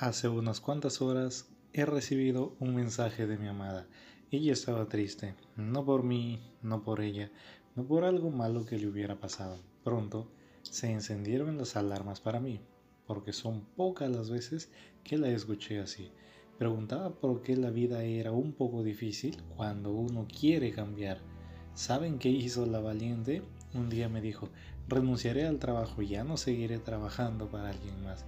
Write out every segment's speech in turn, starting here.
Hace unas cuantas horas he recibido un mensaje de mi amada. Ella estaba triste, no por mí, no por ella, no por algo malo que le hubiera pasado. Pronto se encendieron las alarmas para mí, porque son pocas las veces que la escuché así. Preguntaba por qué la vida era un poco difícil cuando uno quiere cambiar. ¿Saben qué hizo la valiente? Un día me dijo, renunciaré al trabajo, ya no seguiré trabajando para alguien más.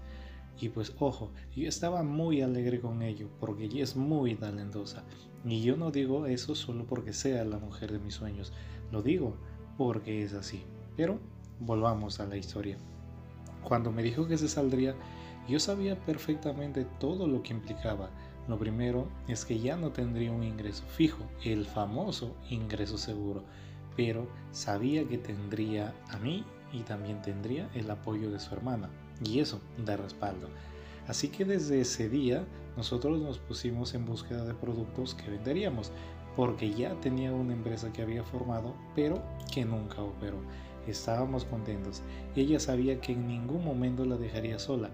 Y pues ojo, yo estaba muy alegre con ello porque ella es muy talentosa. Y yo no digo eso solo porque sea la mujer de mis sueños, lo digo porque es así. Pero volvamos a la historia. Cuando me dijo que se saldría, yo sabía perfectamente todo lo que implicaba. Lo primero es que ya no tendría un ingreso fijo, el famoso ingreso seguro, pero sabía que tendría a mí y también tendría el apoyo de su hermana y eso de respaldo. Así que desde ese día nosotros nos pusimos en búsqueda de productos que venderíamos, porque ya tenía una empresa que había formado, pero que nunca operó. Estábamos contentos. Ella sabía que en ningún momento la dejaría sola.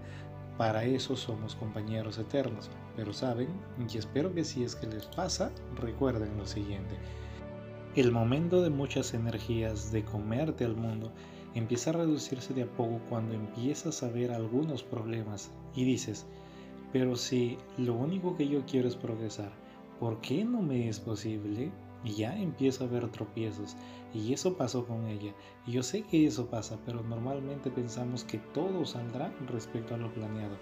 Para eso somos compañeros eternos. Pero saben, y espero que si es que les pasa, recuerden lo siguiente. El momento de muchas energías de comerte al mundo empieza a reducirse de a poco cuando empiezas a ver algunos problemas y dices, pero si lo único que yo quiero es progresar, ¿por qué no me es posible? Y ya empiezo a ver tropiezos y eso pasó con ella. Y yo sé que eso pasa, pero normalmente pensamos que todo saldrá respecto a lo planeado.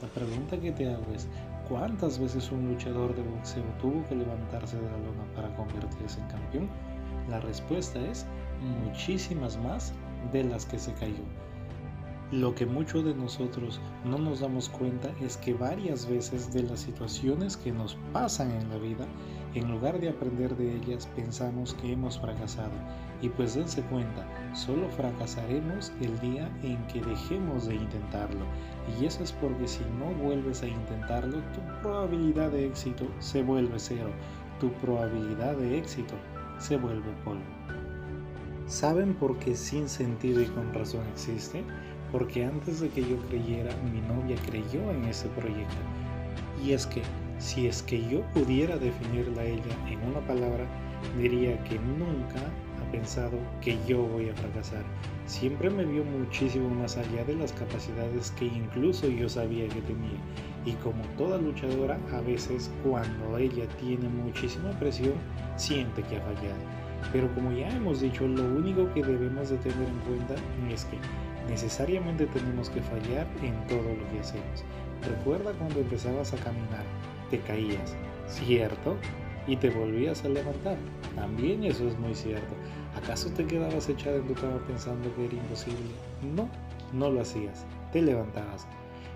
La pregunta que te hago es, ¿cuántas veces un luchador de boxeo tuvo que levantarse de la lona para convertirse en campeón? La respuesta es muchísimas más de las que se cayó. Lo que muchos de nosotros no nos damos cuenta es que varias veces de las situaciones que nos pasan en la vida, en lugar de aprender de ellas, pensamos que hemos fracasado. Y pues dense cuenta, solo fracasaremos el día en que dejemos de intentarlo. Y eso es porque si no vuelves a intentarlo, tu probabilidad de éxito se vuelve cero. Tu probabilidad de éxito se vuelve polvo. ¿Saben por qué sin sentido y con razón existe? Porque antes de que yo creyera, mi novia creyó en ese proyecto. Y es que, si es que yo pudiera definirla a ella en una palabra, diría que nunca ha pensado que yo voy a fracasar. Siempre me vio muchísimo más allá de las capacidades que incluso yo sabía que tenía. Y como toda luchadora, a veces cuando ella tiene muchísima presión, siente que ha fallado pero como ya hemos dicho, lo único que debemos de tener en cuenta es que necesariamente tenemos que fallar en todo lo que hacemos. Recuerda cuando empezabas a caminar, te caías, ¿cierto? Y te volvías a levantar. También eso es muy cierto. ¿Acaso te quedabas echada en tu cama pensando que era imposible? No, no lo hacías. Te levantabas.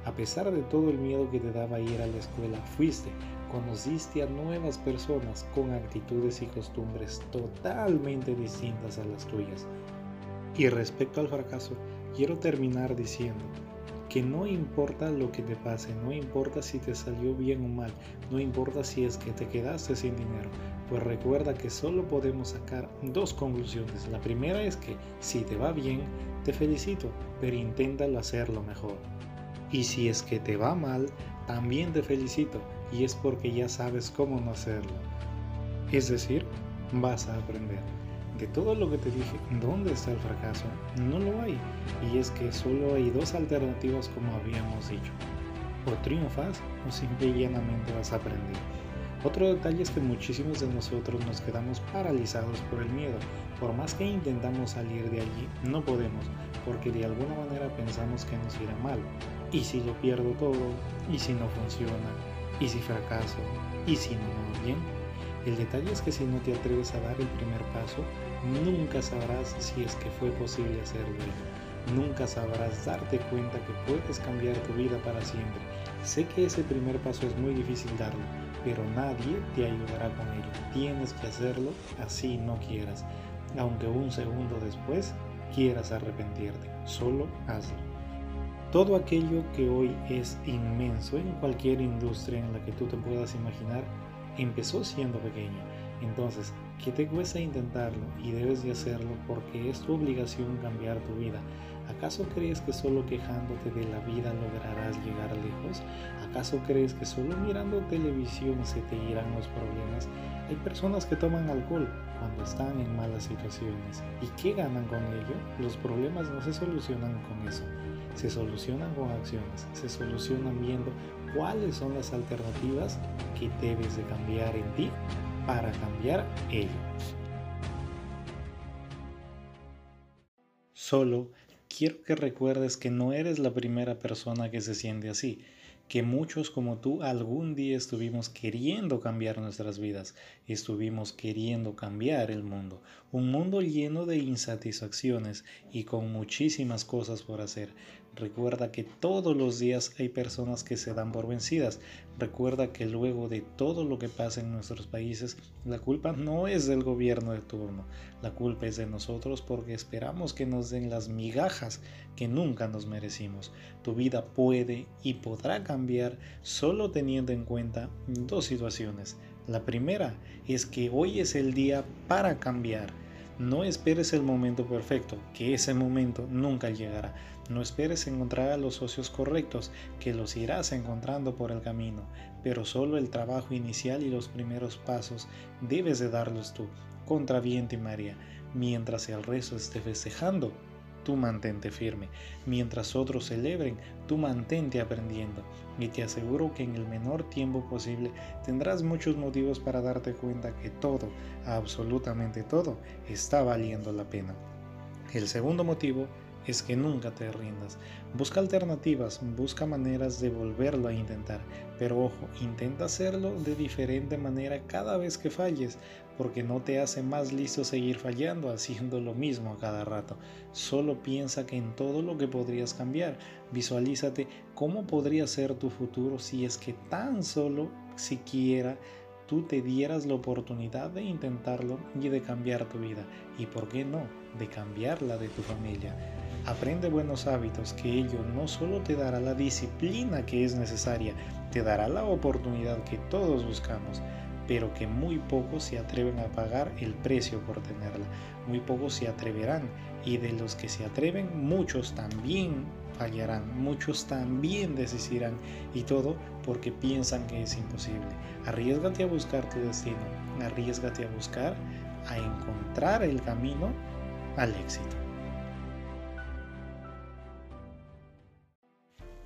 A pesar de todo el miedo que te daba ir a la escuela, fuiste, conociste a nuevas personas con actitudes y costumbres totalmente distintas a las tuyas. Y respecto al fracaso, quiero terminar diciendo que no importa lo que te pase, no importa si te salió bien o mal, no importa si es que te quedaste sin dinero, pues recuerda que solo podemos sacar dos conclusiones. La primera es que si te va bien, te felicito, pero inténtalo hacerlo mejor. Y si es que te va mal, también te felicito, y es porque ya sabes cómo no hacerlo. Es decir, vas a aprender. De todo lo que te dije, ¿dónde está el fracaso? No lo hay. Y es que solo hay dos alternativas como habíamos dicho. O triunfas o simple y llanamente vas a aprender. Otro detalle es que muchísimos de nosotros nos quedamos paralizados por el miedo. Por más que intentamos salir de allí, no podemos, porque de alguna manera pensamos que nos irá mal. ¿Y si lo pierdo todo? ¿Y si no funciona? ¿Y si fracaso? ¿Y si no me bien? El detalle es que si no te atreves a dar el primer paso, nunca sabrás si es que fue posible hacerlo. Nunca sabrás darte cuenta que puedes cambiar tu vida para siempre. Sé que ese primer paso es muy difícil darlo, pero nadie te ayudará con ello. Tienes que hacerlo así no quieras. Aunque un segundo después quieras arrepentirte, solo hazlo. Todo aquello que hoy es inmenso en cualquier industria en la que tú te puedas imaginar, empezó siendo pequeño. Entonces, ¿qué te cuesta intentarlo? Y debes de hacerlo porque es tu obligación cambiar tu vida. ¿Acaso crees que solo quejándote de la vida lograrás llegar lejos? ¿Acaso crees que solo mirando televisión se te irán los problemas? Hay personas que toman alcohol cuando están en malas situaciones. ¿Y qué ganan con ello? Los problemas no se solucionan con eso. Se solucionan con acciones. Se solucionan viendo cuáles son las alternativas que debes de cambiar en ti para cambiar ello. Solo quiero que recuerdes que no eres la primera persona que se siente así, que muchos como tú algún día estuvimos queriendo cambiar nuestras vidas, estuvimos queriendo cambiar el mundo, un mundo lleno de insatisfacciones y con muchísimas cosas por hacer, Recuerda que todos los días hay personas que se dan por vencidas. Recuerda que luego de todo lo que pasa en nuestros países, la culpa no es del gobierno de turno. La culpa es de nosotros porque esperamos que nos den las migajas que nunca nos merecimos. Tu vida puede y podrá cambiar solo teniendo en cuenta dos situaciones. La primera es que hoy es el día para cambiar. No esperes el momento perfecto, que ese momento nunca llegará. No esperes encontrar a los socios correctos, que los irás encontrando por el camino, pero solo el trabajo inicial y los primeros pasos debes de darlos tú, contra viento y María, mientras el resto esté festejando. Tú mantente firme. Mientras otros celebren, tú mantente aprendiendo. Y te aseguro que en el menor tiempo posible tendrás muchos motivos para darte cuenta que todo, absolutamente todo, está valiendo la pena. El segundo motivo es que nunca te rindas. Busca alternativas, busca maneras de volverlo a intentar, pero ojo, intenta hacerlo de diferente manera cada vez que falles, porque no te hace más listo seguir fallando haciendo lo mismo a cada rato. Solo piensa que en todo lo que podrías cambiar, visualízate cómo podría ser tu futuro si es que tan solo siquiera tú te dieras la oportunidad de intentarlo y de cambiar tu vida. Y por qué no, de cambiar la de tu familia. Aprende buenos hábitos que ello no solo te dará la disciplina que es necesaria, te dará la oportunidad que todos buscamos, pero que muy pocos se atreven a pagar el precio por tenerla. Muy pocos se atreverán y de los que se atreven muchos también fallarán, muchos también desistirán y todo porque piensan que es imposible. Arriesgate a buscar tu destino, arriesgate a buscar, a encontrar el camino al éxito.